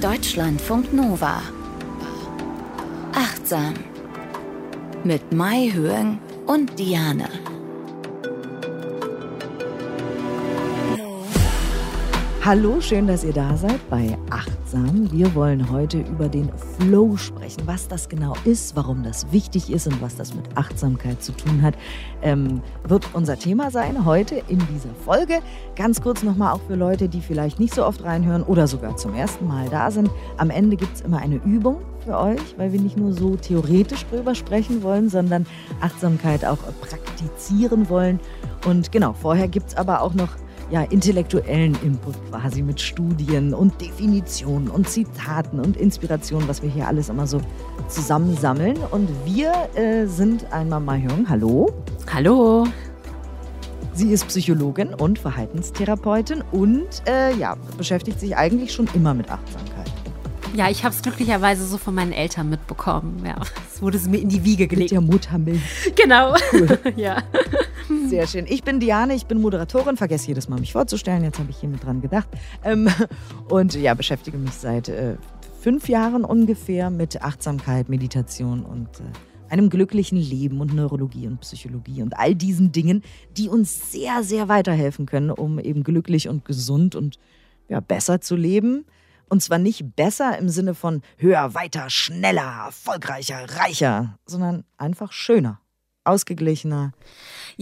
Deutschlandfunk Nova. Achtsam. Mit Mai Höhen und Diane. Hallo, schön, dass ihr da seid bei Achtsam. Wir wollen heute über den Flow sprechen, was das genau ist, warum das wichtig ist und was das mit Achtsamkeit zu tun hat, ähm, wird unser Thema sein heute in dieser Folge. Ganz kurz nochmal auch für Leute, die vielleicht nicht so oft reinhören oder sogar zum ersten Mal da sind. Am Ende gibt es immer eine Übung für euch, weil wir nicht nur so theoretisch drüber sprechen wollen, sondern Achtsamkeit auch praktizieren wollen. Und genau, vorher gibt es aber auch noch ja, intellektuellen Input quasi mit Studien und Definitionen und Zitaten und Inspirationen, was wir hier alles immer so zusammensammeln. Und wir äh, sind einmal Mahjong. Hallo. Hallo. Sie ist Psychologin und Verhaltenstherapeutin und äh, ja, beschäftigt sich eigentlich schon immer mit Achtsamkeit. Ja, ich habe es glücklicherweise so von meinen Eltern mitbekommen. Ja, es wurde mir in die Wiege gelegt. Mit der Muttermilch. Genau. Cool. ja. Sehr schön. Ich bin Diane, ich bin Moderatorin, vergesse jedes Mal mich vorzustellen. Jetzt habe ich hier mit dran gedacht. Ähm, und ja, beschäftige mich seit äh, fünf Jahren ungefähr mit Achtsamkeit, Meditation und äh, einem glücklichen Leben und Neurologie und Psychologie und all diesen Dingen, die uns sehr, sehr weiterhelfen können, um eben glücklich und gesund und ja, besser zu leben. Und zwar nicht besser im Sinne von höher, weiter, schneller, erfolgreicher, reicher, sondern einfach schöner, ausgeglichener.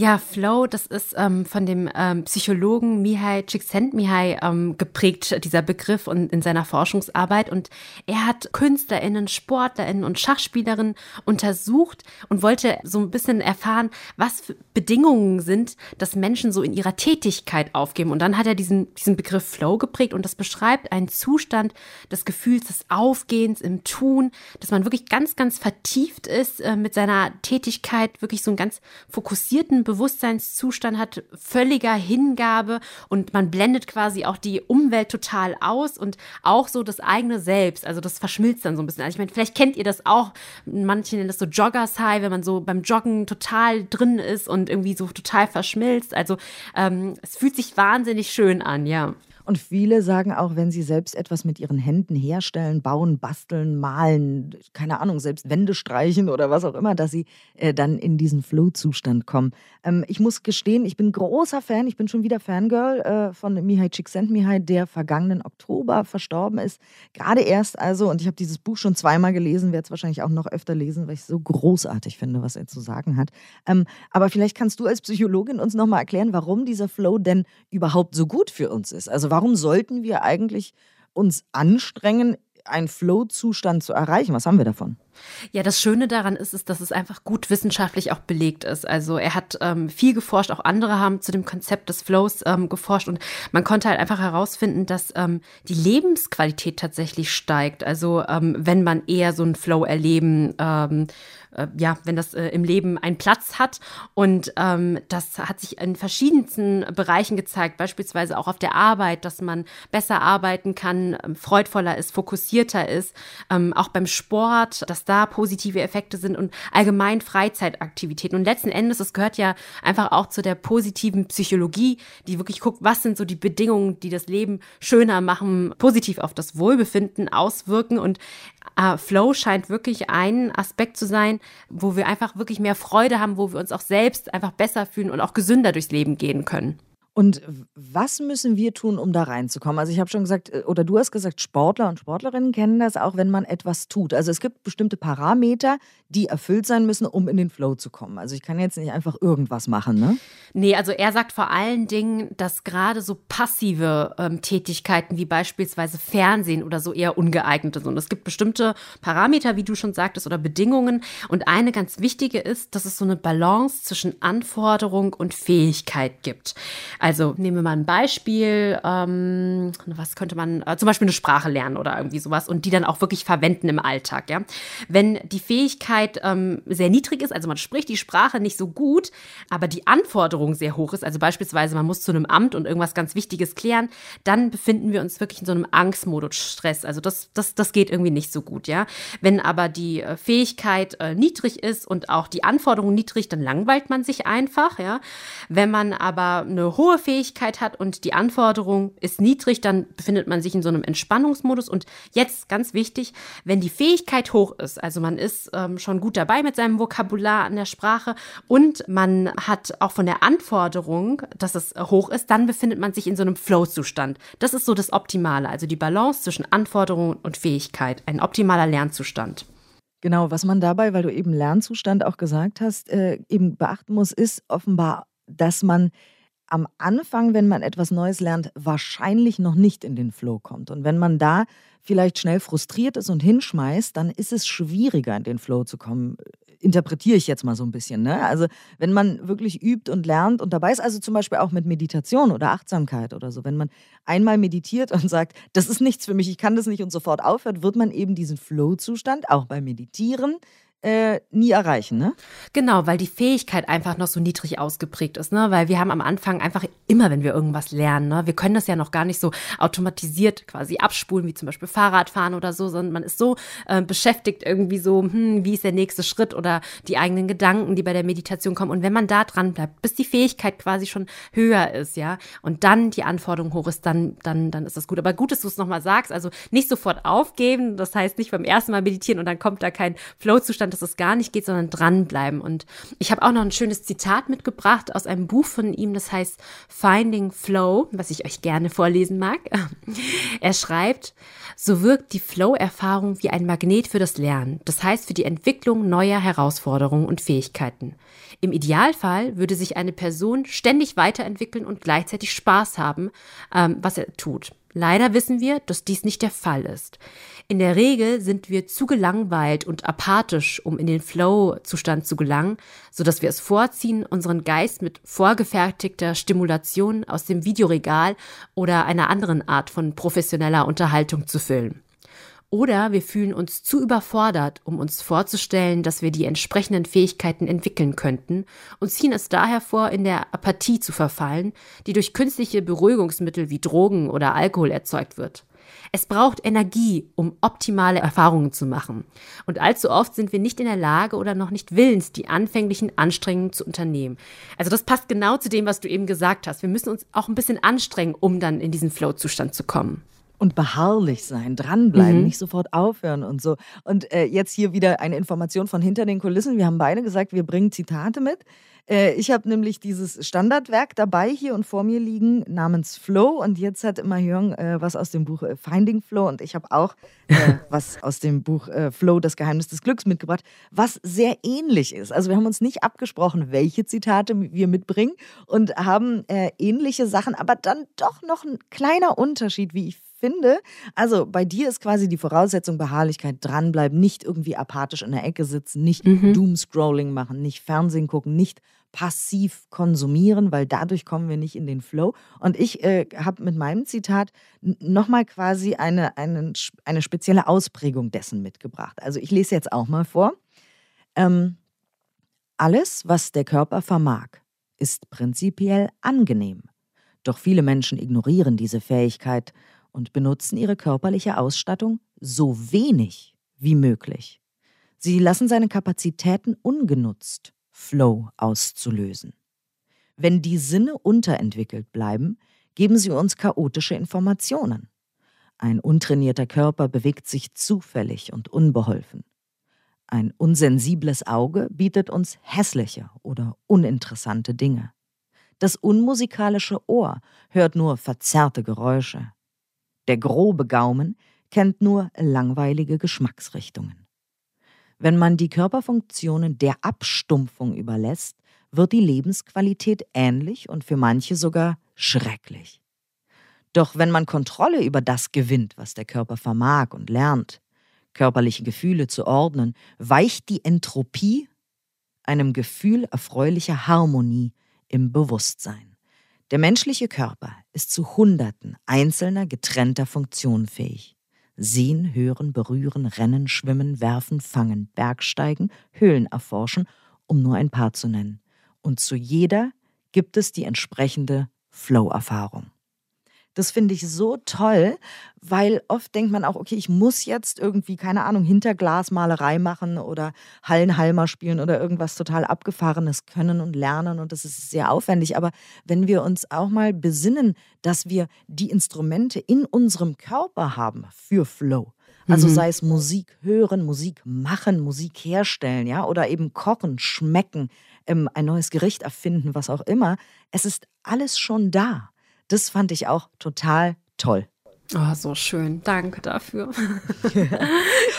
Ja, Flow, das ist ähm, von dem ähm, Psychologen Mihai Csikszentmihalyi ähm, geprägt, dieser Begriff und in seiner Forschungsarbeit. Und er hat KünstlerInnen, SportlerInnen und Schachspielerinnen untersucht und wollte so ein bisschen erfahren, was Bedingungen sind, dass Menschen so in ihrer Tätigkeit aufgeben. Und dann hat er diesen, diesen Begriff Flow geprägt und das beschreibt einen Zustand des Gefühls des Aufgehens im Tun, dass man wirklich ganz, ganz vertieft ist äh, mit seiner Tätigkeit, wirklich so einen ganz fokussierten Bewusstseinszustand hat, völliger Hingabe und man blendet quasi auch die Umwelt total aus und auch so das eigene Selbst. Also das verschmilzt dann so ein bisschen. Also ich meine, vielleicht kennt ihr das auch. Manche nennen das so Joggers High, wenn man so beim Joggen total drin ist und irgendwie so total verschmilzt. Also ähm, es fühlt sich wahnsinnig schön an, ja. Und viele sagen auch, wenn sie selbst etwas mit ihren Händen herstellen, bauen, basteln, malen, keine Ahnung, selbst Wände streichen oder was auch immer, dass sie äh, dann in diesen Flow-Zustand kommen. Ähm, ich muss gestehen, ich bin großer Fan, ich bin schon wieder Fangirl äh, von Mihai Csikszentmihalyi, der vergangenen Oktober verstorben ist. Gerade erst also, und ich habe dieses Buch schon zweimal gelesen, werde es wahrscheinlich auch noch öfter lesen, weil ich es so großartig finde, was er zu sagen hat. Ähm, aber vielleicht kannst du als Psychologin uns nochmal erklären, warum dieser Flow denn überhaupt so gut für uns ist. Also warum sollten wir eigentlich uns anstrengen, einen Flow-Zustand zu erreichen? Was haben wir davon? Ja, das Schöne daran ist, ist, dass es einfach gut wissenschaftlich auch belegt ist. Also er hat ähm, viel geforscht, auch andere haben zu dem Konzept des Flows ähm, geforscht und man konnte halt einfach herausfinden, dass ähm, die Lebensqualität tatsächlich steigt. Also ähm, wenn man eher so einen Flow erleben ähm, äh, ja, wenn das äh, im Leben einen Platz hat. Und ähm, das hat sich in verschiedensten Bereichen gezeigt, beispielsweise auch auf der Arbeit, dass man besser arbeiten kann, ähm, freudvoller ist, fokussierter ist, ähm, auch beim Sport, dass da positive Effekte sind und allgemein Freizeitaktivitäten. Und letzten Endes, es gehört ja einfach auch zu der positiven Psychologie, die wirklich guckt, was sind so die Bedingungen, die das Leben schöner machen, positiv auf das Wohlbefinden auswirken. Und äh, Flow scheint wirklich ein Aspekt zu sein, wo wir einfach wirklich mehr Freude haben, wo wir uns auch selbst einfach besser fühlen und auch gesünder durchs Leben gehen können. Und was müssen wir tun, um da reinzukommen? Also ich habe schon gesagt, äh, oder du hast gesagt, Sportler und Sportlerinnen kennen das auch, wenn man etwas tut. Also es gibt bestimmte Parameter, die erfüllt sein müssen, um in den Flow zu kommen. Also ich kann jetzt nicht einfach irgendwas machen, ne? Nee, also er sagt vor allen Dingen, dass gerade so passive ähm, Tätigkeiten wie beispielsweise Fernsehen oder so eher ungeeignet sind. Und es gibt bestimmte Parameter, wie du schon sagtest, oder Bedingungen. Und eine ganz wichtige ist, dass es so eine Balance zwischen Anforderung und Fähigkeit gibt. Nehmen wir mal ein Beispiel, ähm, was könnte man, äh, zum Beispiel eine Sprache lernen oder irgendwie sowas und die dann auch wirklich verwenden im Alltag, ja. Wenn die Fähigkeit ähm, sehr niedrig ist, also man spricht die Sprache nicht so gut, aber die Anforderung sehr hoch ist, also beispielsweise man muss zu einem Amt und irgendwas ganz Wichtiges klären, dann befinden wir uns wirklich in so einem Angstmodus, Stress. Also das, das, das geht irgendwie nicht so gut, ja. Wenn aber die äh, Fähigkeit äh, niedrig ist und auch die Anforderung niedrig, dann langweilt man sich einfach, ja. Wenn man aber eine hohe hohe Fähigkeit hat und die Anforderung ist niedrig, dann befindet man sich in so einem Entspannungsmodus. Und jetzt ganz wichtig, wenn die Fähigkeit hoch ist, also man ist ähm, schon gut dabei mit seinem Vokabular an der Sprache und man hat auch von der Anforderung, dass es hoch ist, dann befindet man sich in so einem Flow-Zustand. Das ist so das Optimale, also die Balance zwischen Anforderungen und Fähigkeit, ein optimaler Lernzustand. Genau, was man dabei, weil du eben Lernzustand auch gesagt hast, äh, eben beachten muss, ist offenbar, dass man am Anfang, wenn man etwas Neues lernt, wahrscheinlich noch nicht in den Flow kommt. Und wenn man da vielleicht schnell frustriert ist und hinschmeißt, dann ist es schwieriger, in den Flow zu kommen. Interpretiere ich jetzt mal so ein bisschen. Ne? Also wenn man wirklich übt und lernt und dabei ist, also zum Beispiel auch mit Meditation oder Achtsamkeit oder so, wenn man einmal meditiert und sagt, das ist nichts für mich, ich kann das nicht und sofort aufhört, wird man eben diesen Flow-Zustand auch beim Meditieren äh, nie erreichen, ne? Genau, weil die Fähigkeit einfach noch so niedrig ausgeprägt ist, ne? Weil wir haben am Anfang einfach immer, wenn wir irgendwas lernen, ne? Wir können das ja noch gar nicht so automatisiert quasi abspulen, wie zum Beispiel Fahrradfahren oder so, sondern man ist so äh, beschäftigt irgendwie so, hm, wie ist der nächste Schritt oder die eigenen Gedanken, die bei der Meditation kommen. Und wenn man da dran bleibt, bis die Fähigkeit quasi schon höher ist, ja, und dann die Anforderung hoch ist, dann, dann, dann ist das gut. Aber gut, dass du es nochmal sagst, also nicht sofort aufgeben, das heißt nicht beim ersten Mal meditieren und dann kommt da kein Flow-Zustand Zustand, dass es gar nicht geht, sondern dranbleiben. Und ich habe auch noch ein schönes Zitat mitgebracht aus einem Buch von ihm, das heißt Finding Flow, was ich euch gerne vorlesen mag. Er schreibt, so wirkt die Flow-Erfahrung wie ein Magnet für das Lernen, das heißt für die Entwicklung neuer Herausforderungen und Fähigkeiten. Im Idealfall würde sich eine Person ständig weiterentwickeln und gleichzeitig Spaß haben, ähm, was er tut. Leider wissen wir, dass dies nicht der Fall ist. In der Regel sind wir zu gelangweilt und apathisch, um in den Flow-Zustand zu gelangen, so dass wir es vorziehen, unseren Geist mit vorgefertigter Stimulation aus dem Videoregal oder einer anderen Art von professioneller Unterhaltung zu füllen. Oder wir fühlen uns zu überfordert, um uns vorzustellen, dass wir die entsprechenden Fähigkeiten entwickeln könnten und ziehen es daher vor, in der Apathie zu verfallen, die durch künstliche Beruhigungsmittel wie Drogen oder Alkohol erzeugt wird. Es braucht Energie, um optimale Erfahrungen zu machen. Und allzu oft sind wir nicht in der Lage oder noch nicht willens, die anfänglichen Anstrengungen zu unternehmen. Also das passt genau zu dem, was du eben gesagt hast. Wir müssen uns auch ein bisschen anstrengen, um dann in diesen Flow-Zustand zu kommen und beharrlich sein, dranbleiben, mhm. nicht sofort aufhören und so. Und äh, jetzt hier wieder eine Information von hinter den Kulissen. Wir haben beide gesagt, wir bringen Zitate mit. Äh, ich habe nämlich dieses Standardwerk dabei hier und vor mir liegen namens Flow und jetzt hat immer Jürgen äh, was aus dem Buch äh, Finding Flow und ich habe auch äh, was aus dem Buch äh, Flow, das Geheimnis des Glücks mitgebracht, was sehr ähnlich ist. Also wir haben uns nicht abgesprochen, welche Zitate wir mitbringen und haben äh, ähnliche Sachen, aber dann doch noch ein kleiner Unterschied, wie ich finde. Also bei dir ist quasi die Voraussetzung Beharrlichkeit, dranbleiben, nicht irgendwie apathisch in der Ecke sitzen, nicht mhm. Doomscrolling machen, nicht Fernsehen gucken, nicht passiv konsumieren, weil dadurch kommen wir nicht in den Flow. Und ich äh, habe mit meinem Zitat nochmal quasi eine, eine, eine spezielle Ausprägung dessen mitgebracht. Also ich lese jetzt auch mal vor. Ähm, alles, was der Körper vermag, ist prinzipiell angenehm. Doch viele Menschen ignorieren diese Fähigkeit und benutzen ihre körperliche Ausstattung so wenig wie möglich. Sie lassen seine Kapazitäten ungenutzt Flow auszulösen. Wenn die Sinne unterentwickelt bleiben, geben sie uns chaotische Informationen. Ein untrainierter Körper bewegt sich zufällig und unbeholfen. Ein unsensibles Auge bietet uns hässliche oder uninteressante Dinge. Das unmusikalische Ohr hört nur verzerrte Geräusche. Der grobe Gaumen kennt nur langweilige Geschmacksrichtungen. Wenn man die Körperfunktionen der Abstumpfung überlässt, wird die Lebensqualität ähnlich und für manche sogar schrecklich. Doch wenn man Kontrolle über das gewinnt, was der Körper vermag und lernt, körperliche Gefühle zu ordnen, weicht die Entropie einem Gefühl erfreulicher Harmonie im Bewusstsein. Der menschliche Körper ist zu Hunderten einzelner getrennter Funktionen fähig. Sehen, hören, berühren, rennen, schwimmen, werfen, fangen, Bergsteigen, Höhlen erforschen, um nur ein paar zu nennen. Und zu jeder gibt es die entsprechende Flow-Erfahrung. Das finde ich so toll, weil oft denkt man auch, okay, ich muss jetzt irgendwie, keine Ahnung, Hinterglasmalerei machen oder Hallenhalmer spielen oder irgendwas total Abgefahrenes können und lernen und das ist sehr aufwendig. Aber wenn wir uns auch mal besinnen, dass wir die Instrumente in unserem Körper haben für Flow, also mhm. sei es Musik hören, Musik machen, Musik herstellen, ja, oder eben kochen, schmecken, ähm, ein neues Gericht erfinden, was auch immer. Es ist alles schon da. Das fand ich auch total toll. Oh, so schön. Danke dafür.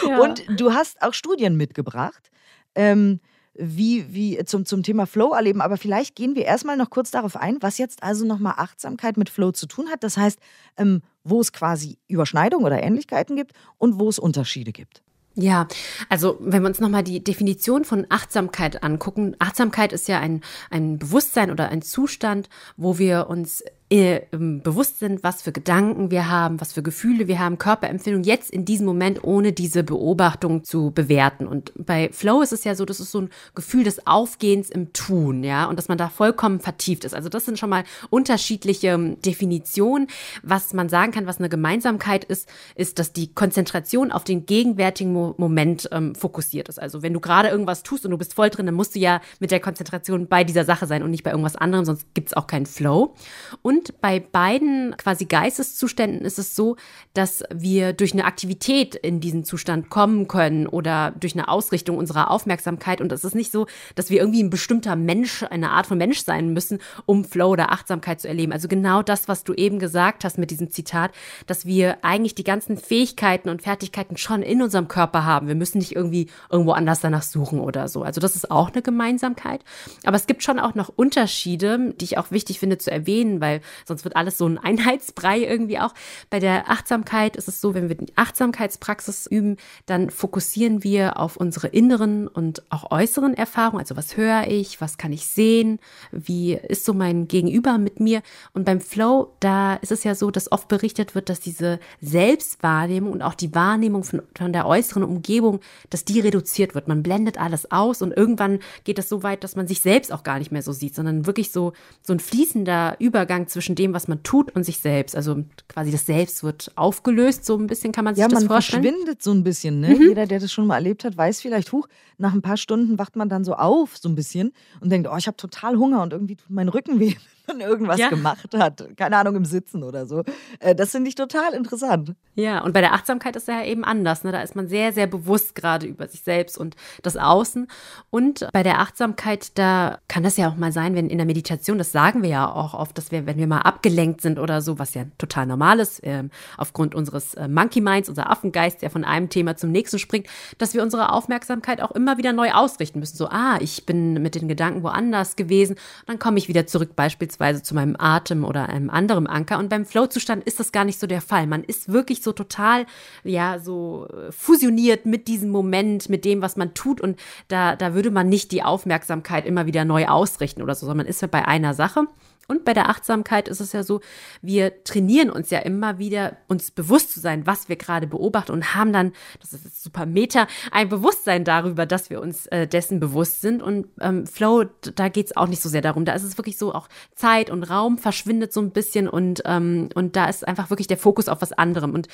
ja. Und du hast auch Studien mitgebracht. Ähm, wie, wie zum, zum Thema Flow erleben. Aber vielleicht gehen wir erstmal noch kurz darauf ein, was jetzt also nochmal Achtsamkeit mit Flow zu tun hat. Das heißt, ähm, wo es quasi Überschneidungen oder Ähnlichkeiten gibt und wo es Unterschiede gibt. Ja, also wenn wir uns nochmal die Definition von Achtsamkeit angucken, Achtsamkeit ist ja ein, ein Bewusstsein oder ein Zustand, wo wir uns äh, bewusst sind, was für Gedanken wir haben, was für Gefühle wir haben, Körperempfindung jetzt in diesem Moment ohne diese Beobachtung zu bewerten. Und bei Flow ist es ja so, das ist so ein Gefühl des Aufgehens im Tun, ja, und dass man da vollkommen vertieft ist. Also das sind schon mal unterschiedliche ähm, Definitionen. Was man sagen kann, was eine Gemeinsamkeit ist, ist, dass die Konzentration auf den gegenwärtigen Mo Moment ähm, fokussiert ist. Also wenn du gerade irgendwas tust und du bist voll drin, dann musst du ja mit der Konzentration bei dieser Sache sein und nicht bei irgendwas anderem, sonst gibt es auch keinen Flow. Und und bei beiden quasi Geisteszuständen ist es so, dass wir durch eine Aktivität in diesen Zustand kommen können oder durch eine Ausrichtung unserer Aufmerksamkeit. Und es ist nicht so, dass wir irgendwie ein bestimmter Mensch, eine Art von Mensch sein müssen, um Flow oder Achtsamkeit zu erleben. Also genau das, was du eben gesagt hast mit diesem Zitat, dass wir eigentlich die ganzen Fähigkeiten und Fertigkeiten schon in unserem Körper haben. Wir müssen nicht irgendwie irgendwo anders danach suchen oder so. Also das ist auch eine Gemeinsamkeit. Aber es gibt schon auch noch Unterschiede, die ich auch wichtig finde zu erwähnen, weil sonst wird alles so ein Einheitsbrei irgendwie auch. Bei der Achtsamkeit ist es so, wenn wir die Achtsamkeitspraxis üben, dann fokussieren wir auf unsere inneren und auch äußeren Erfahrungen. Also was höre ich, was kann ich sehen, wie ist so mein Gegenüber mit mir. Und beim Flow, da ist es ja so, dass oft berichtet wird, dass diese Selbstwahrnehmung und auch die Wahrnehmung von, von der äußeren Umgebung, dass die reduziert wird. Man blendet alles aus und irgendwann geht das so weit, dass man sich selbst auch gar nicht mehr so sieht, sondern wirklich so, so ein fließender Übergang zwischen dem, was man tut und sich selbst. Also quasi das Selbst wird aufgelöst, so ein bisschen kann man sich ja, das vorstellen. Ja, man verschwindet so ein bisschen. Ne? Mhm. Jeder, der das schon mal erlebt hat, weiß vielleicht, huch, nach ein paar Stunden wacht man dann so auf, so ein bisschen und denkt, oh, ich habe total Hunger und irgendwie tut mein Rücken weh man irgendwas ja. gemacht hat. Keine Ahnung, im Sitzen oder so. Äh, das finde ich total interessant. Ja, und bei der Achtsamkeit ist ja eben anders. Ne? Da ist man sehr, sehr bewusst gerade über sich selbst und das Außen. Und bei der Achtsamkeit, da kann das ja auch mal sein, wenn in der Meditation, das sagen wir ja auch oft, dass wir, wenn wir mal abgelenkt sind oder so, was ja total normal ist, äh, aufgrund unseres äh, Monkey Minds, unser Affengeist, der von einem Thema zum nächsten springt, dass wir unsere Aufmerksamkeit auch immer wieder neu ausrichten müssen. So, ah, ich bin mit den Gedanken woanders gewesen, dann komme ich wieder zurück beispielsweise beispielsweise zu meinem Atem oder einem anderen Anker. Und beim Flow-Zustand ist das gar nicht so der Fall. Man ist wirklich so total, ja, so äh, fusioniert mit diesem Moment, mit dem, was man tut. Und da, da würde man nicht die Aufmerksamkeit immer wieder neu ausrichten oder so, sondern man ist ja bei einer Sache. Und bei der Achtsamkeit ist es ja so, wir trainieren uns ja immer wieder, uns bewusst zu sein, was wir gerade beobachten und haben dann, das ist jetzt super Meta, ein Bewusstsein darüber, dass wir uns äh, dessen bewusst sind. Und ähm, Flow, da geht es auch nicht so sehr darum. Da ist es wirklich so, auch Zeit und Raum verschwindet so ein bisschen und, ähm, und da ist einfach wirklich der Fokus auf was anderem. Und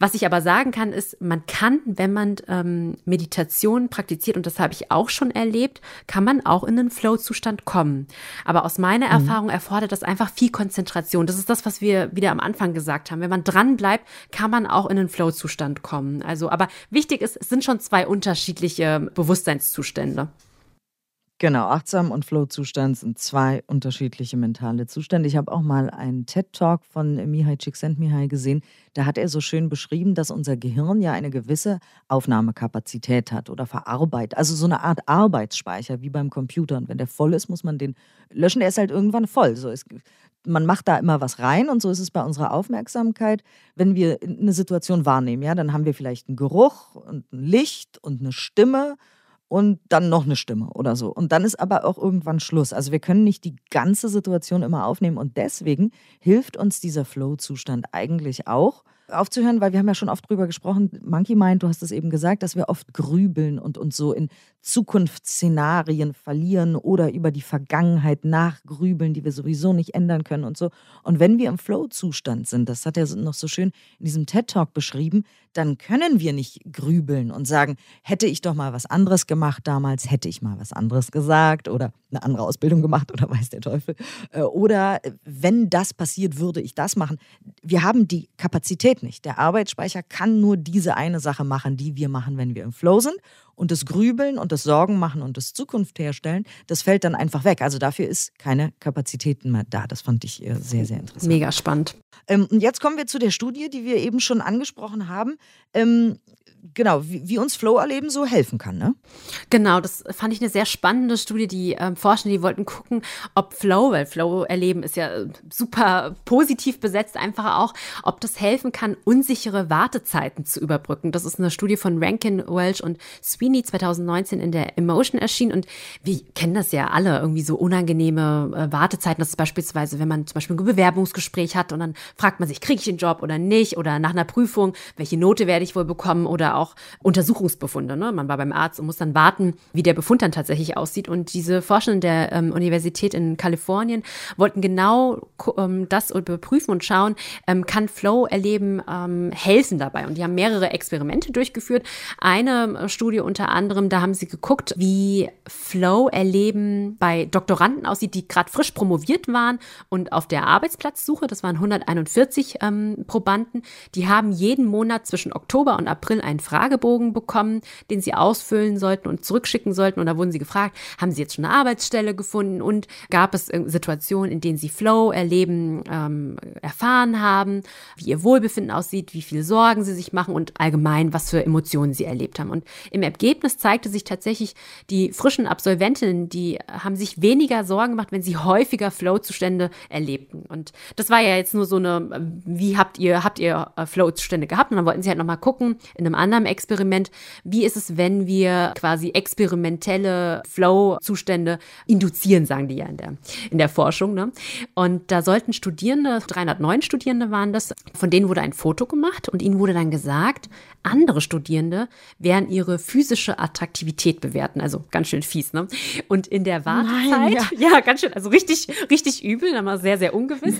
was ich aber sagen kann, ist, man kann, wenn man ähm, Meditation praktiziert, und das habe ich auch schon erlebt, kann man auch in einen Flow-Zustand kommen. Aber aus meiner mhm. Erfahrung erfordert das einfach viel Konzentration. Das ist das, was wir wieder am Anfang gesagt haben. Wenn man dran bleibt, kann man auch in einen Flow-Zustand kommen. Also, aber wichtig ist, es sind schon zwei unterschiedliche Bewusstseinszustände. Genau, achtsam und Flow-Zustand sind zwei unterschiedliche mentale Zustände. Ich habe auch mal einen TED-Talk von Mihai Csikszentmihalyi gesehen. Da hat er so schön beschrieben, dass unser Gehirn ja eine gewisse Aufnahmekapazität hat oder verarbeitet. Also so eine Art Arbeitsspeicher wie beim Computer. Und wenn der voll ist, muss man den löschen. Der ist halt irgendwann voll. So ist, man macht da immer was rein und so ist es bei unserer Aufmerksamkeit. Wenn wir eine Situation wahrnehmen, ja, dann haben wir vielleicht einen Geruch und ein Licht und eine Stimme und dann noch eine Stimme oder so. Und dann ist aber auch irgendwann Schluss. Also wir können nicht die ganze Situation immer aufnehmen und deswegen hilft uns dieser Flow-Zustand eigentlich auch, aufzuhören, weil wir haben ja schon oft drüber gesprochen. Monkey Mind, du hast es eben gesagt, dass wir oft grübeln und uns so in Zukunftsszenarien verlieren oder über die Vergangenheit nachgrübeln, die wir sowieso nicht ändern können und so. Und wenn wir im Flow-Zustand sind, das hat er noch so schön in diesem TED-Talk beschrieben, dann können wir nicht grübeln und sagen, hätte ich doch mal was anderes gemacht damals, hätte ich mal was anderes gesagt oder eine andere Ausbildung gemacht oder weiß der Teufel. Äh, oder äh, wenn das passiert, würde ich das machen. Wir haben die Kapazität nicht. Der Arbeitsspeicher kann nur diese eine Sache machen, die wir machen, wenn wir im Flow sind. Und das Grübeln und das Sorgen machen und das Zukunft herstellen, das fällt dann einfach weg. Also dafür ist keine Kapazitäten mehr da. Das fand ich äh, sehr, sehr interessant. Mega spannend. Ähm, und jetzt kommen wir zu der Studie, die wir eben schon angesprochen haben. Ähm, genau, wie, wie, uns Flow-Erleben so helfen kann, ne? Genau, das fand ich eine sehr spannende Studie. Die ähm, Forscher, die wollten gucken, ob Flow, weil Flow-Erleben ist ja äh, super positiv besetzt, einfach auch, ob das helfen kann, unsichere Wartezeiten zu überbrücken. Das ist eine Studie von Rankin, Welch und Sweeney 2019 in der Emotion erschienen. Und wir kennen das ja alle, irgendwie so unangenehme äh, Wartezeiten. Das ist beispielsweise, wenn man zum Beispiel ein Bewerbungsgespräch hat und dann fragt man sich, kriege ich den Job oder nicht? Oder nach einer Prüfung, welche Note werde ich wohl bekommen? Oder auch Untersuchungsbefunde. Ne? Man war beim Arzt und muss dann warten, wie der Befund dann tatsächlich aussieht. Und diese Forschenden der ähm, Universität in Kalifornien wollten genau ähm, das überprüfen und schauen, ähm, kann Flow-Erleben ähm, helfen dabei. Und die haben mehrere Experimente durchgeführt. Eine äh, Studie unter anderem, da haben sie geguckt, wie Flow-Erleben bei Doktoranden aussieht, die gerade frisch promoviert waren und auf der Arbeitsplatzsuche, das waren 141 ähm, Probanden, die haben jeden Monat zwischen Oktober und April einen Fragebogen bekommen, den sie ausfüllen sollten und zurückschicken sollten. Und da wurden sie gefragt, haben sie jetzt schon eine Arbeitsstelle gefunden und gab es Situationen, in denen sie Flow erleben, ähm, erfahren haben, wie ihr Wohlbefinden aussieht, wie viel Sorgen sie sich machen und allgemein, was für Emotionen sie erlebt haben. Und im Ergebnis zeigte sich tatsächlich, die frischen Absolventinnen, die haben sich weniger Sorgen gemacht, wenn sie häufiger Flow-Zustände erlebten. Und das war ja jetzt nur so eine, wie habt ihr, habt ihr äh, Flow-Zustände gehabt? Und dann wollten sie halt nochmal gucken, in einem Experiment, wie ist es, wenn wir quasi experimentelle Flow-Zustände induzieren, sagen die ja in der, in der Forschung. Ne? Und da sollten Studierende, 309 Studierende waren das, von denen wurde ein Foto gemacht und ihnen wurde dann gesagt, andere Studierende werden ihre physische Attraktivität bewerten. Also ganz schön fies, ne? Und in der Wartezeit, Nein, ja. ja. ganz schön, also richtig, richtig übel, aber sehr, sehr ungewiss.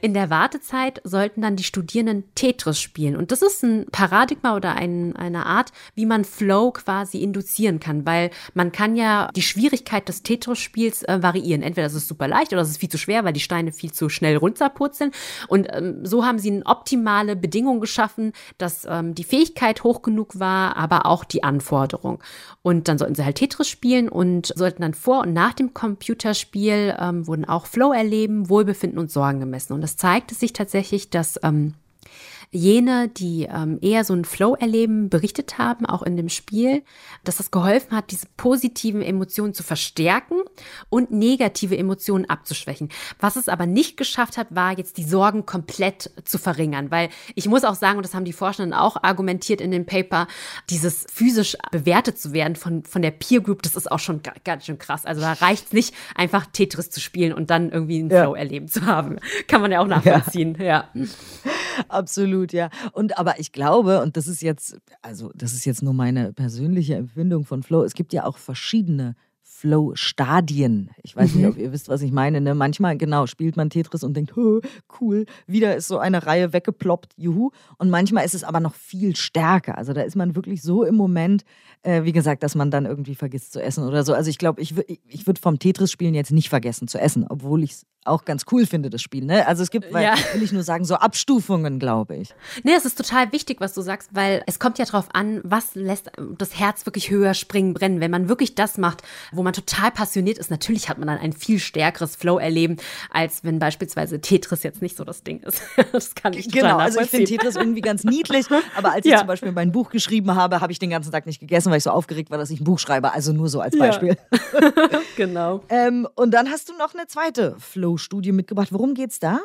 In der Wartezeit sollten dann die Studierenden Tetris spielen. Und das ist ein Paradigma oder ein, eine Art, wie man Flow quasi induzieren kann, weil man kann ja die Schwierigkeit des Tetris-Spiels äh, variieren. Entweder es ist super leicht oder es ist viel zu schwer, weil die Steine viel zu schnell runterpurzeln. Und ähm, so haben sie optimale Bedingungen geschaffen, dass ähm, die Fähigkeit hoch genug war, aber auch die Anforderung. Und dann sollten sie halt Tetris spielen und sollten dann vor und nach dem Computerspiel ähm, wurden auch Flow erleben, Wohlbefinden und Sorgen gemessen. Und es zeigte sich tatsächlich, dass ähm, jene, die ähm, eher so einen Flow erleben, berichtet haben, auch in dem Spiel, dass das geholfen hat, diese positiven Emotionen zu verstärken und negative Emotionen abzuschwächen. Was es aber nicht geschafft hat, war jetzt die Sorgen komplett zu verringern, weil ich muss auch sagen, und das haben die Forschenden auch argumentiert in dem Paper, dieses physisch bewertet zu werden von, von der Peer Group, das ist auch schon ganz schön krass. Also da reicht es nicht, einfach Tetris zu spielen und dann irgendwie einen ja. Flow erleben zu haben. Kann man ja auch nachvollziehen, ja. ja. Absolut, ja. Und aber ich glaube, und das ist jetzt, also das ist jetzt nur meine persönliche Empfindung von Flow, es gibt ja auch verschiedene Flow-Stadien. Ich weiß mhm. nicht, ob ihr wisst, was ich meine. Ne? Manchmal, genau, spielt man Tetris und denkt, cool, wieder ist so eine Reihe weggeploppt, juhu. Und manchmal ist es aber noch viel stärker. Also da ist man wirklich so im Moment, äh, wie gesagt, dass man dann irgendwie vergisst zu essen oder so. Also ich glaube, ich, ich würde vom Tetris-Spielen jetzt nicht vergessen zu essen, obwohl ich es auch ganz cool finde, das Spiel. Ne? Also es gibt, weil, ja. will ich nur sagen, so Abstufungen, glaube ich. Nee, es ist total wichtig, was du sagst, weil es kommt ja darauf an, was lässt das Herz wirklich höher springen, brennen. Wenn man wirklich das macht, wo man total passioniert ist, natürlich hat man dann ein viel stärkeres Flow-Erleben, als wenn beispielsweise Tetris jetzt nicht so das Ding ist. das kann ich Genau, also ich finde Tetris irgendwie ganz niedlich, aber als ich ja. zum Beispiel mein Buch geschrieben habe, habe ich den ganzen Tag nicht gegessen, weil ich so aufgeregt war, dass ich ein Buch schreibe. Also nur so als Beispiel. Ja. genau. ähm, und dann hast du noch eine zweite Flow Studie mitgebracht. Worum geht's da?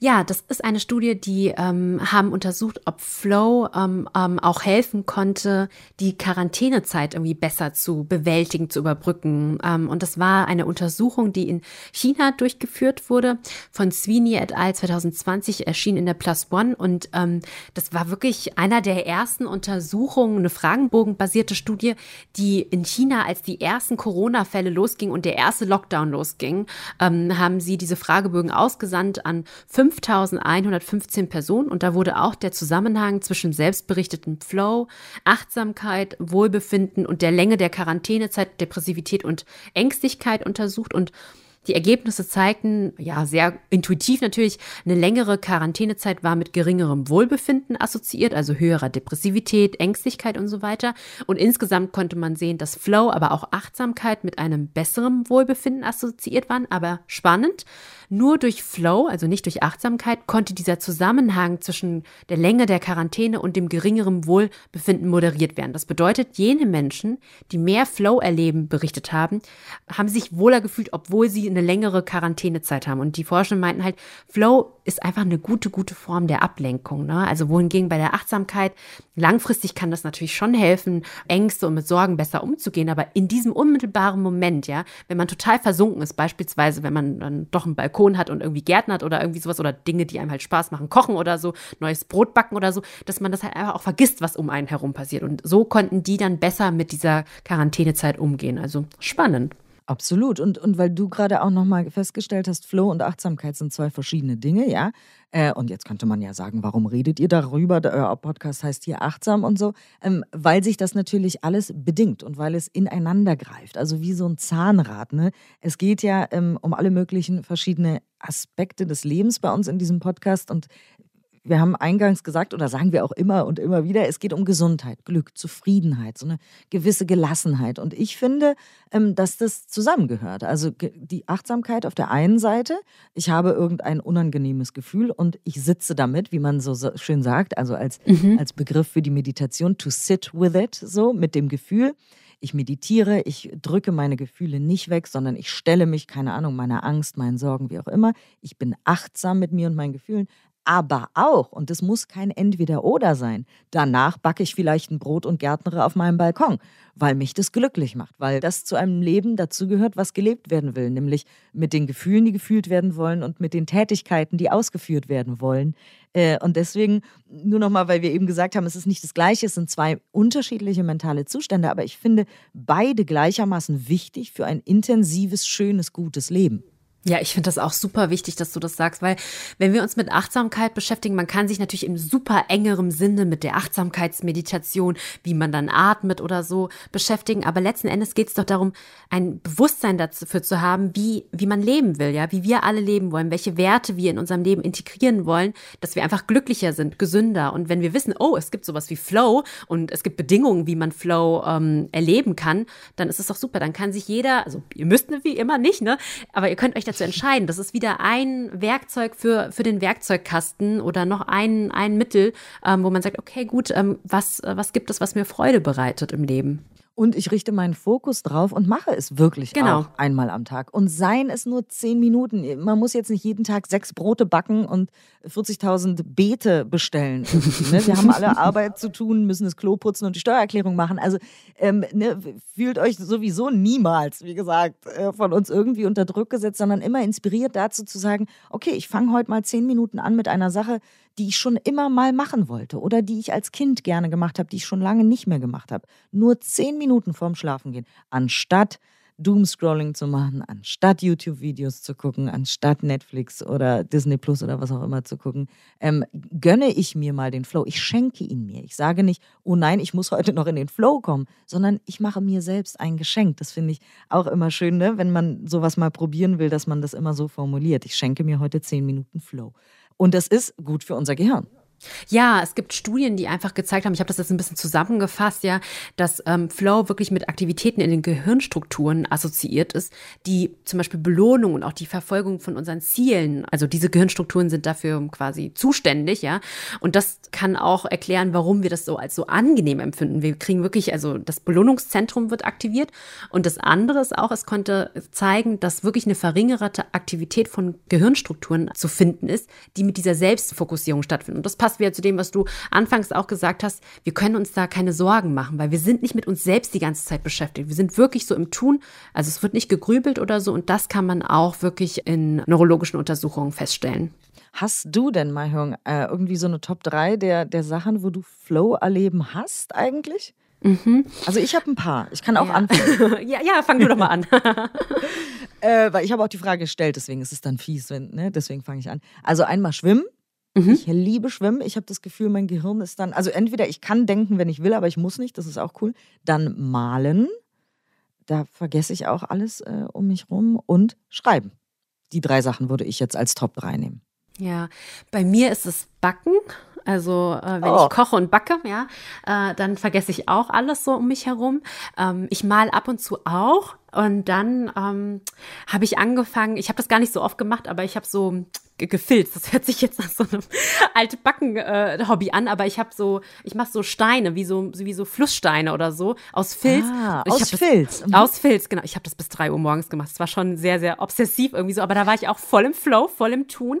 Ja, das ist eine Studie, die ähm, haben untersucht, ob Flow ähm, ähm, auch helfen konnte, die Quarantänezeit irgendwie besser zu bewältigen, zu überbrücken. Ähm, und das war eine Untersuchung, die in China durchgeführt wurde, von Sweeney et al. 2020 erschien in der Plus One. Und ähm, das war wirklich einer der ersten Untersuchungen, eine fragenbogenbasierte Studie, die in China, als die ersten Corona-Fälle losgingen und der erste Lockdown losging, ähm, haben sie diese Fragebögen ausgesandt an 5115 Personen und da wurde auch der Zusammenhang zwischen selbstberichteten Flow, Achtsamkeit, Wohlbefinden und der Länge der Quarantänezeit, Depressivität und Ängstlichkeit untersucht und die Ergebnisse zeigten, ja, sehr intuitiv natürlich, eine längere Quarantänezeit war mit geringerem Wohlbefinden assoziiert, also höherer Depressivität, Ängstlichkeit und so weiter. Und insgesamt konnte man sehen, dass Flow, aber auch Achtsamkeit mit einem besseren Wohlbefinden assoziiert waren. Aber spannend, nur durch Flow, also nicht durch Achtsamkeit, konnte dieser Zusammenhang zwischen der Länge der Quarantäne und dem geringeren Wohlbefinden moderiert werden. Das bedeutet, jene Menschen, die mehr Flow erleben, berichtet haben, haben sich wohler gefühlt, obwohl sie eine längere Quarantänezeit haben. Und die Forscher meinten halt, Flow ist einfach eine gute, gute Form der Ablenkung. Ne? Also wohingegen bei der Achtsamkeit langfristig kann das natürlich schon helfen, Ängste und mit Sorgen besser umzugehen. Aber in diesem unmittelbaren Moment, ja, wenn man total versunken ist, beispielsweise, wenn man dann doch einen Balkon hat und irgendwie Gärten hat oder irgendwie sowas oder Dinge, die einem halt Spaß machen, kochen oder so, neues Brot backen oder so, dass man das halt einfach auch vergisst, was um einen herum passiert. Und so konnten die dann besser mit dieser Quarantänezeit umgehen. Also spannend. Absolut. Und, und weil du gerade auch nochmal festgestellt hast, Flow und Achtsamkeit sind zwei verschiedene Dinge, ja. Äh, und jetzt könnte man ja sagen, warum redet ihr darüber? Euer Podcast heißt hier achtsam und so. Ähm, weil sich das natürlich alles bedingt und weil es ineinander greift. Also wie so ein Zahnrad. Ne? Es geht ja ähm, um alle möglichen verschiedene Aspekte des Lebens bei uns in diesem Podcast. Und wir haben eingangs gesagt oder sagen wir auch immer und immer wieder, es geht um Gesundheit, Glück, Zufriedenheit, so eine gewisse Gelassenheit. Und ich finde, ähm, dass das zusammengehört. Also die Achtsamkeit auf der einen Seite, ich habe irgendein unangenehmes Gefühl und ich sitze damit, wie man so schön sagt, also als, mhm. als Begriff für die Meditation, to sit with it, so mit dem Gefühl. Ich meditiere, ich drücke meine Gefühle nicht weg, sondern ich stelle mich, keine Ahnung, meiner Angst, meinen Sorgen, wie auch immer. Ich bin achtsam mit mir und meinen Gefühlen, aber auch, und es muss kein Entweder-Oder sein, danach backe ich vielleicht ein Brot und gärtnere auf meinem Balkon, weil mich das glücklich macht, weil das zu einem Leben dazugehört, was gelebt werden will, nämlich mit den Gefühlen, die gefühlt werden wollen und mit den Tätigkeiten, die ausgeführt werden wollen. Äh, und deswegen, nur nochmal, weil wir eben gesagt haben, es ist nicht das Gleiche, es sind zwei unterschiedliche mentale Zustände, aber ich finde beide gleichermaßen wichtig für ein intensives, schönes, gutes Leben. Ja, ich finde das auch super wichtig, dass du das sagst, weil wenn wir uns mit Achtsamkeit beschäftigen, man kann sich natürlich im super engerem Sinne mit der Achtsamkeitsmeditation, wie man dann atmet oder so beschäftigen, aber letzten Endes geht es doch darum, ein Bewusstsein dafür zu haben, wie, wie man leben will, ja, wie wir alle leben wollen, welche Werte wir in unserem Leben integrieren wollen, dass wir einfach glücklicher sind, gesünder. Und wenn wir wissen, oh, es gibt sowas wie Flow und es gibt Bedingungen, wie man Flow ähm, erleben kann, dann ist es doch super, dann kann sich jeder, also ihr müsst wie immer nicht, ne, aber ihr könnt euch zu entscheiden. Das ist wieder ein Werkzeug für, für den Werkzeugkasten oder noch ein, ein Mittel, ähm, wo man sagt, okay, gut, ähm, was, äh, was gibt es, was mir Freude bereitet im Leben? Und ich richte meinen Fokus drauf und mache es wirklich genau. auch einmal am Tag. Und seien es nur zehn Minuten. Man muss jetzt nicht jeden Tag sechs Brote backen und 40.000 Beete bestellen. ne? Wir haben alle Arbeit zu tun, müssen das Klo putzen und die Steuererklärung machen. Also ähm, ne, fühlt euch sowieso niemals, wie gesagt, äh, von uns irgendwie unter Druck gesetzt, sondern immer inspiriert dazu zu sagen, okay, ich fange heute mal zehn Minuten an mit einer Sache, die ich schon immer mal machen wollte oder die ich als Kind gerne gemacht habe, die ich schon lange nicht mehr gemacht habe. Nur zehn Minuten vorm Schlafengehen, anstatt Doomscrolling zu machen, anstatt YouTube-Videos zu gucken, anstatt Netflix oder Disney Plus oder was auch immer zu gucken, ähm, gönne ich mir mal den Flow. Ich schenke ihn mir. Ich sage nicht, oh nein, ich muss heute noch in den Flow kommen, sondern ich mache mir selbst ein Geschenk. Das finde ich auch immer schön, ne? wenn man sowas mal probieren will, dass man das immer so formuliert. Ich schenke mir heute zehn Minuten Flow. Und das ist gut für unser Gehirn. Ja, es gibt Studien, die einfach gezeigt haben, ich habe das jetzt ein bisschen zusammengefasst, ja, dass ähm, Flow wirklich mit Aktivitäten in den Gehirnstrukturen assoziiert ist, die zum Beispiel Belohnung und auch die Verfolgung von unseren Zielen, also diese Gehirnstrukturen sind dafür quasi zuständig, ja. Und das kann auch erklären, warum wir das so als so angenehm empfinden. Wir kriegen wirklich, also das Belohnungszentrum wird aktiviert. Und das andere ist auch, es konnte zeigen, dass wirklich eine verringerte Aktivität von Gehirnstrukturen zu finden ist, die mit dieser Selbstfokussierung stattfinden. Und das passt wieder zu dem, was du anfangs auch gesagt hast. Wir können uns da keine Sorgen machen, weil wir sind nicht mit uns selbst die ganze Zeit beschäftigt. Wir sind wirklich so im Tun. Also es wird nicht gegrübelt oder so. Und das kann man auch wirklich in neurologischen Untersuchungen feststellen. Hast du denn, Mahjong, äh, irgendwie so eine Top 3 der, der Sachen, wo du Flow erleben hast eigentlich? Mhm. Also ich habe ein paar. Ich kann auch ja. anfangen. ja, ja, fang du doch mal an. äh, weil ich habe auch die Frage gestellt, deswegen ist es dann fies, wenn, ne? deswegen fange ich an. Also einmal schwimmen. Mhm. Ich liebe Schwimmen. Ich habe das Gefühl, mein Gehirn ist dann, also entweder ich kann denken, wenn ich will, aber ich muss nicht, das ist auch cool. Dann malen. Da vergesse ich auch alles äh, um mich rum. Und schreiben. Die drei Sachen würde ich jetzt als Top 3 nehmen. Ja, bei mir ist es Backen. Also äh, wenn oh. ich koche und backe, ja, äh, dann vergesse ich auch alles so um mich herum. Ähm, ich mal ab und zu auch. Und dann ähm, habe ich angefangen, ich habe das gar nicht so oft gemacht, aber ich habe so gefilzt. Das hört sich jetzt nach so einem alte Backen-Hobby äh, an, aber ich habe so, ich mache so Steine, wie so, wie so Flusssteine oder so, aus Filz. Ah, aus Filz. Das, mhm. Aus Filz, genau. Ich habe das bis drei Uhr morgens gemacht. Das war schon sehr, sehr obsessiv irgendwie so, aber da war ich auch voll im Flow, voll im Tun.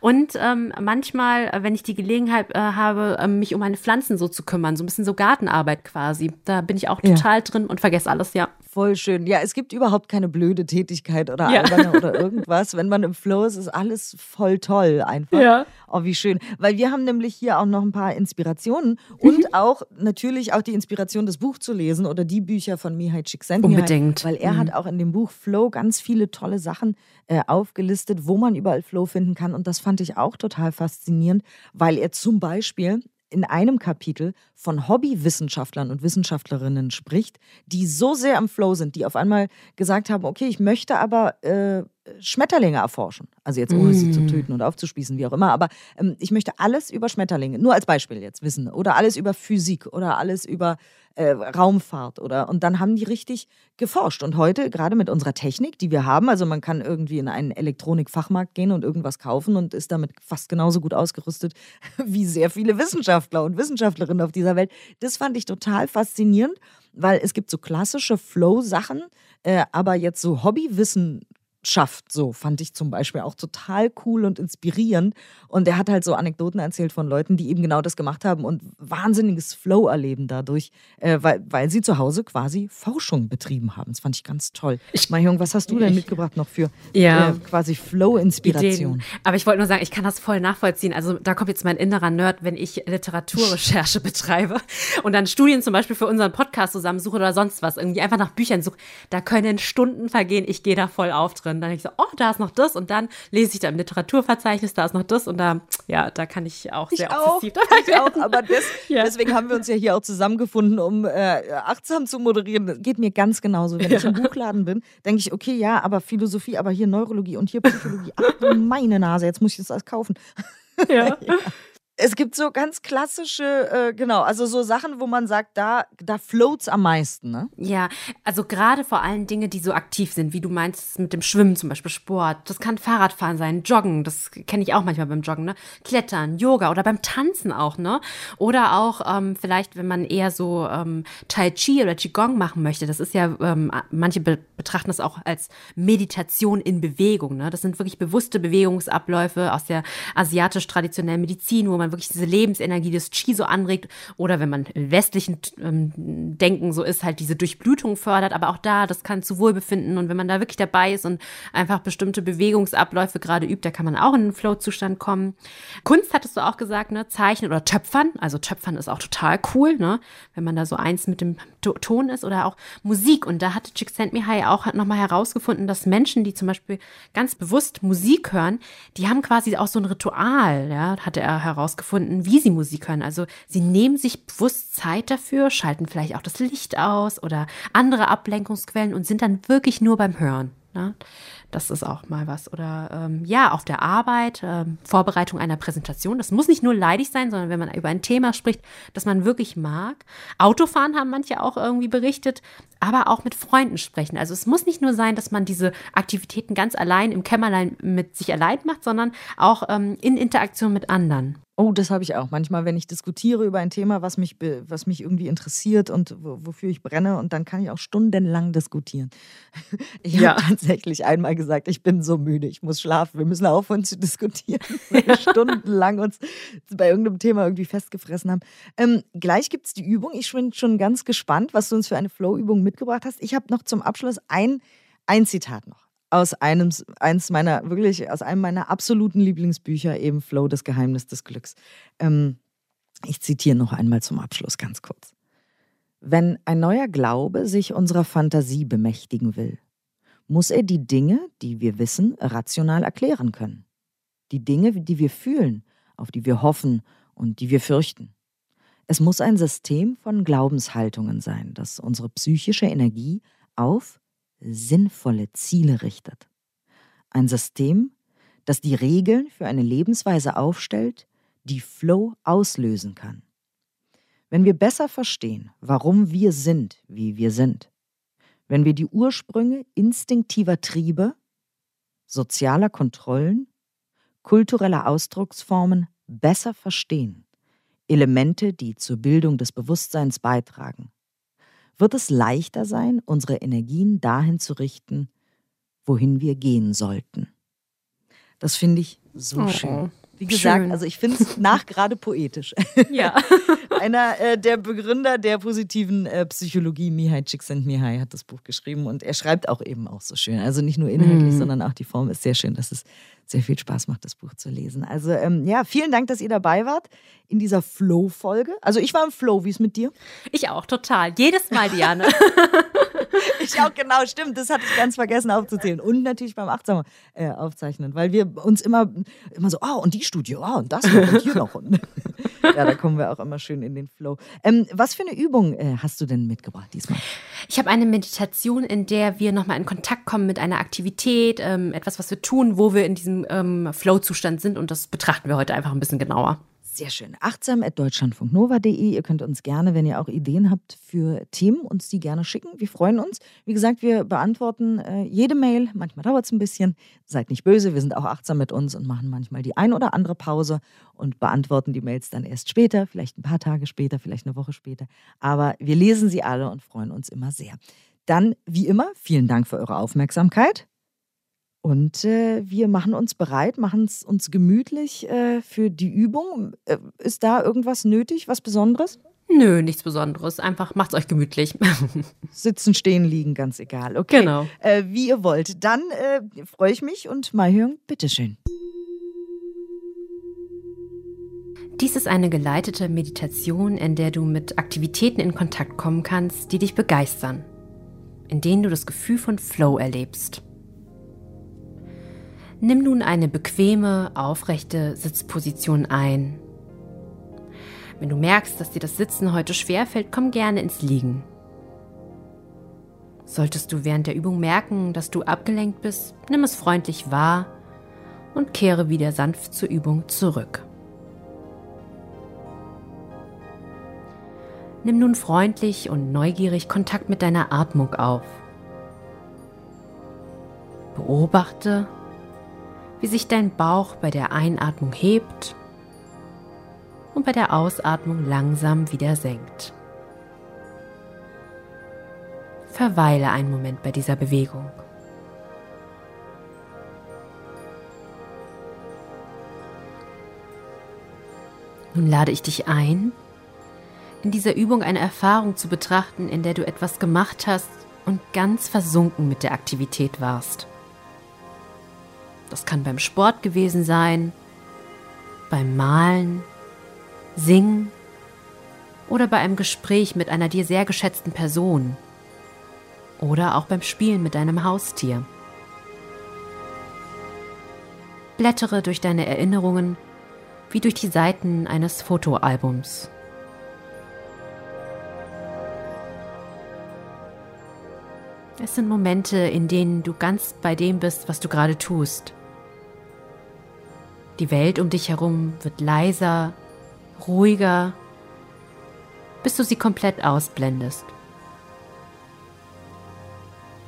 Und ähm, manchmal, äh, wenn ich die Gelegenheit äh, habe, äh, mich um meine Pflanzen so zu kümmern, so ein bisschen so Gartenarbeit quasi, da bin ich auch total ja. drin und vergesse alles, ja. Voll schön. Ja, es gibt überhaupt keine blöde Tätigkeit oder ja. alberne oder irgendwas. Wenn man im Flow ist, ist alles voll toll einfach. Ja. Oh, wie schön. Weil wir haben nämlich hier auch noch ein paar Inspirationen und mhm. auch natürlich auch die Inspiration, das Buch zu lesen oder die Bücher von Mihai Csikszentmihalyi. Unbedingt. Weil er mhm. hat auch in dem Buch Flow ganz viele tolle Sachen äh, aufgelistet, wo man überall Flow finden kann. Und das fand ich auch total faszinierend, weil er zum Beispiel in einem Kapitel von Hobbywissenschaftlern und Wissenschaftlerinnen spricht, die so sehr am Flow sind, die auf einmal gesagt haben, okay, ich möchte aber äh, Schmetterlinge erforschen. Also jetzt ohne mm. sie zu mm. töten und aufzuspießen, wie auch immer. Aber ähm, ich möchte alles über Schmetterlinge, nur als Beispiel jetzt wissen. Oder alles über Physik oder alles über äh, Raumfahrt oder und dann haben die richtig geforscht. Und heute, gerade mit unserer Technik, die wir haben, also man kann irgendwie in einen Elektronikfachmarkt gehen und irgendwas kaufen und ist damit fast genauso gut ausgerüstet wie sehr viele Wissenschaftler und Wissenschaftlerinnen auf dieser Welt. Das fand ich total faszinierend, weil es gibt so klassische Flow-Sachen, äh, aber jetzt so Hobbywissen schafft. So fand ich zum Beispiel auch total cool und inspirierend. Und er hat halt so Anekdoten erzählt von Leuten, die eben genau das gemacht haben und wahnsinniges Flow erleben dadurch, äh, weil, weil sie zu Hause quasi Forschung betrieben haben. Das fand ich ganz toll. Ich meine, Jung, was hast du denn mitgebracht noch für ja, äh, quasi Flow-Inspiration? Aber ich wollte nur sagen, ich kann das voll nachvollziehen. Also da kommt jetzt mein innerer Nerd, wenn ich Literaturrecherche betreibe und dann Studien zum Beispiel für unseren Podcast zusammensuche oder sonst was, irgendwie einfach nach Büchern suche. Da können Stunden vergehen. Ich gehe da voll auf drin drin. Dann ich so, oh, da ist noch das und dann lese ich da im Literaturverzeichnis, da ist noch das und da, ja, da kann ich auch sehr ich obsessiv auch, ich auch, aber das, ja. deswegen haben wir uns ja hier auch zusammengefunden, um äh, achtsam zu moderieren. Das geht mir ganz genauso. Wenn ja. ich im Buchladen bin, denke ich, okay, ja, aber Philosophie, aber hier Neurologie und hier Psychologie. Ach, meine Nase, jetzt muss ich das alles kaufen. ja. ja. Es gibt so ganz klassische, äh, genau, also so Sachen, wo man sagt, da, da floats am meisten, ne? Ja, also gerade vor allem Dinge, die so aktiv sind, wie du meinst mit dem Schwimmen zum Beispiel, Sport. Das kann Fahrradfahren sein, Joggen, das kenne ich auch manchmal beim Joggen, ne? Klettern, Yoga oder beim Tanzen auch, ne? Oder auch ähm, vielleicht, wenn man eher so ähm, Tai Chi oder Qigong machen möchte. Das ist ja, ähm, manche be betrachten das auch als Meditation in Bewegung, ne? Das sind wirklich bewusste Bewegungsabläufe aus der asiatisch-traditionellen Medizin, wo man man wirklich diese Lebensenergie des Qi so anregt oder wenn man im westlichen ähm, Denken so ist, halt diese Durchblutung fördert. Aber auch da, das kann zu Wohlbefinden und wenn man da wirklich dabei ist und einfach bestimmte Bewegungsabläufe gerade übt, da kann man auch in einen Flow-Zustand kommen. Kunst hattest du auch gesagt, ne? Zeichnen oder Töpfern. Also Töpfern ist auch total cool, ne? Wenn man da so eins mit dem Ton ist oder auch Musik. Und da hatte Csikszentmihalyi auch nochmal herausgefunden, dass Menschen, die zum Beispiel ganz bewusst Musik hören, die haben quasi auch so ein Ritual, ja, hatte er herausgefunden, wie sie Musik hören. Also sie nehmen sich bewusst Zeit dafür, schalten vielleicht auch das Licht aus oder andere Ablenkungsquellen und sind dann wirklich nur beim Hören. Ne? Das ist auch mal was. Oder ähm, ja, auf der Arbeit, ähm, Vorbereitung einer Präsentation. Das muss nicht nur leidig sein, sondern wenn man über ein Thema spricht, das man wirklich mag. Autofahren haben manche auch irgendwie berichtet, aber auch mit Freunden sprechen. Also es muss nicht nur sein, dass man diese Aktivitäten ganz allein im Kämmerlein mit sich allein macht, sondern auch ähm, in Interaktion mit anderen. Oh, das habe ich auch. Manchmal, wenn ich diskutiere über ein Thema, was mich, was mich irgendwie interessiert und wofür ich brenne, und dann kann ich auch stundenlang diskutieren. Ich ja. habe tatsächlich einmal gesagt, ich bin so müde, ich muss schlafen, wir müssen aufhören zu diskutieren, weil wir stundenlang uns bei irgendeinem Thema irgendwie festgefressen haben. Ähm, gleich gibt es die Übung. Ich bin schon ganz gespannt, was du uns für eine Flow-Übung mitgebracht hast. Ich habe noch zum Abschluss ein, ein Zitat noch aus einem, eins meiner, wirklich aus einem meiner absoluten Lieblingsbücher, eben Flow, das Geheimnis des Glücks. Ähm, ich zitiere noch einmal zum Abschluss ganz kurz. Wenn ein neuer Glaube sich unserer Fantasie bemächtigen will, muss er die Dinge, die wir wissen, rational erklären können. Die Dinge, die wir fühlen, auf die wir hoffen und die wir fürchten. Es muss ein System von Glaubenshaltungen sein, das unsere psychische Energie auf sinnvolle Ziele richtet. Ein System, das die Regeln für eine Lebensweise aufstellt, die Flow auslösen kann. Wenn wir besser verstehen, warum wir sind, wie wir sind, wenn wir die Ursprünge instinktiver Triebe, sozialer Kontrollen, kultureller Ausdrucksformen besser verstehen, Elemente, die zur Bildung des Bewusstseins beitragen, wird es leichter sein, unsere Energien dahin zu richten, wohin wir gehen sollten. Das finde ich so oh, schön. Wie gesagt, schön. also ich finde es nachgerade poetisch. Ja. Einer äh, der Begründer der positiven äh, Psychologie, Mihai Csikszentmihalyi, hat das Buch geschrieben und er schreibt auch eben auch so schön. Also nicht nur inhaltlich, mm. sondern auch die Form ist sehr schön. Das ist sehr viel Spaß macht, das Buch zu lesen. Also ähm, ja, vielen Dank, dass ihr dabei wart in dieser Flow-Folge. Also ich war im Flow, wie ist mit dir? Ich auch, total. Jedes Mal, Diane. ich auch, genau, stimmt. Das hatte ich ganz vergessen aufzuzählen. Und natürlich beim Achtsamer äh, aufzeichnen, weil wir uns immer, immer so, oh, und die Studie, oh, und das und hier noch. Und ja, da kommen wir auch immer schön in den Flow. Ähm, was für eine Übung äh, hast du denn mitgebracht diesmal? Ich habe eine Meditation, in der wir nochmal in Kontakt kommen mit einer Aktivität, ähm, etwas, was wir tun, wo wir in diesem ähm, Flow-Zustand sind. Und das betrachten wir heute einfach ein bisschen genauer. Sehr schön. Achtsam at deutschlandfunknova.de. Ihr könnt uns gerne, wenn ihr auch Ideen habt für Themen, uns die gerne schicken. Wir freuen uns. Wie gesagt, wir beantworten äh, jede Mail. Manchmal dauert es ein bisschen. Seid nicht böse. Wir sind auch achtsam mit uns und machen manchmal die ein oder andere Pause und beantworten die Mails dann erst später, vielleicht ein paar Tage später, vielleicht eine Woche später. Aber wir lesen sie alle und freuen uns immer sehr. Dann, wie immer, vielen Dank für eure Aufmerksamkeit. Und äh, wir machen uns bereit, machen es uns gemütlich äh, für die Übung. Äh, ist da irgendwas nötig, was Besonderes? Nö, nichts Besonderes. Einfach macht's euch gemütlich. Sitzen, stehen, liegen, ganz egal. Okay. Genau. Äh, wie ihr wollt. Dann äh, freue ich mich und mal hören, bitteschön. Dies ist eine geleitete Meditation, in der du mit Aktivitäten in Kontakt kommen kannst, die dich begeistern, in denen du das Gefühl von Flow erlebst. Nimm nun eine bequeme, aufrechte Sitzposition ein. Wenn du merkst, dass dir das Sitzen heute schwerfällt, komm gerne ins Liegen. Solltest du während der Übung merken, dass du abgelenkt bist, nimm es freundlich wahr und kehre wieder sanft zur Übung zurück. Nimm nun freundlich und neugierig Kontakt mit deiner Atmung auf. Beobachte, wie sich dein Bauch bei der Einatmung hebt und bei der Ausatmung langsam wieder senkt. Verweile einen Moment bei dieser Bewegung. Nun lade ich dich ein, in dieser Übung eine Erfahrung zu betrachten, in der du etwas gemacht hast und ganz versunken mit der Aktivität warst. Das kann beim Sport gewesen sein, beim Malen, Singen oder bei einem Gespräch mit einer dir sehr geschätzten Person oder auch beim Spielen mit deinem Haustier. Blättere durch deine Erinnerungen wie durch die Seiten eines Fotoalbums. Es sind Momente, in denen du ganz bei dem bist, was du gerade tust. Die Welt um dich herum wird leiser, ruhiger, bis du sie komplett ausblendest.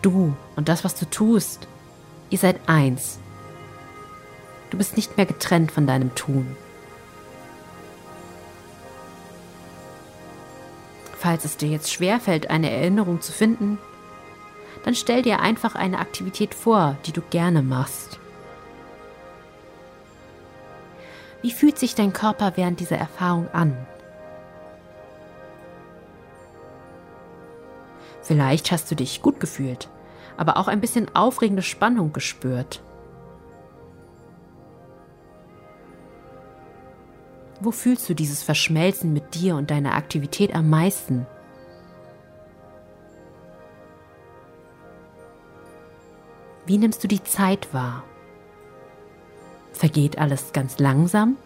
Du und das, was du tust, ihr seid eins. Du bist nicht mehr getrennt von deinem Tun. Falls es dir jetzt schwerfällt, eine Erinnerung zu finden, dann stell dir einfach eine Aktivität vor, die du gerne machst. Wie fühlt sich dein Körper während dieser Erfahrung an? Vielleicht hast du dich gut gefühlt, aber auch ein bisschen aufregende Spannung gespürt. Wo fühlst du dieses Verschmelzen mit dir und deiner Aktivität am meisten? Wie nimmst du die Zeit wahr? Vergeht alles ganz langsam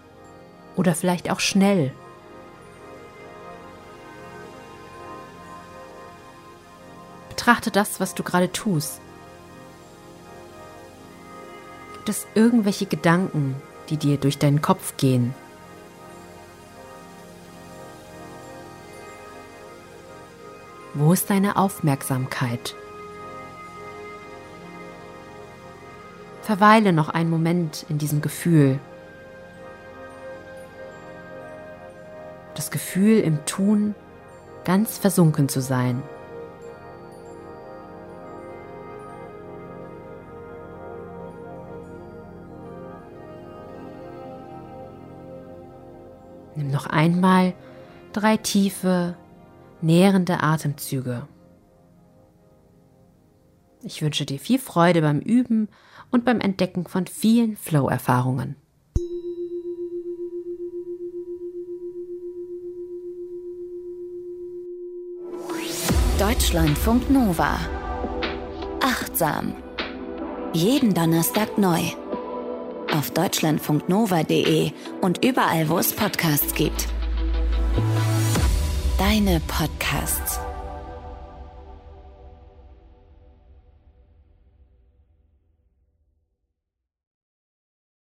oder vielleicht auch schnell? Betrachte das, was du gerade tust. Gibt es irgendwelche Gedanken, die dir durch deinen Kopf gehen? Wo ist deine Aufmerksamkeit? Verweile noch einen Moment in diesem Gefühl. Das Gefühl im Tun ganz versunken zu sein. Nimm noch einmal drei tiefe, nährende Atemzüge. Ich wünsche dir viel Freude beim Üben und beim Entdecken von vielen Flow-Erfahrungen. Deutschlandfunk Nova. Achtsam. Jeden Donnerstag neu. Auf deutschlandfunknova.de und überall, wo es Podcasts gibt. Deine Podcasts.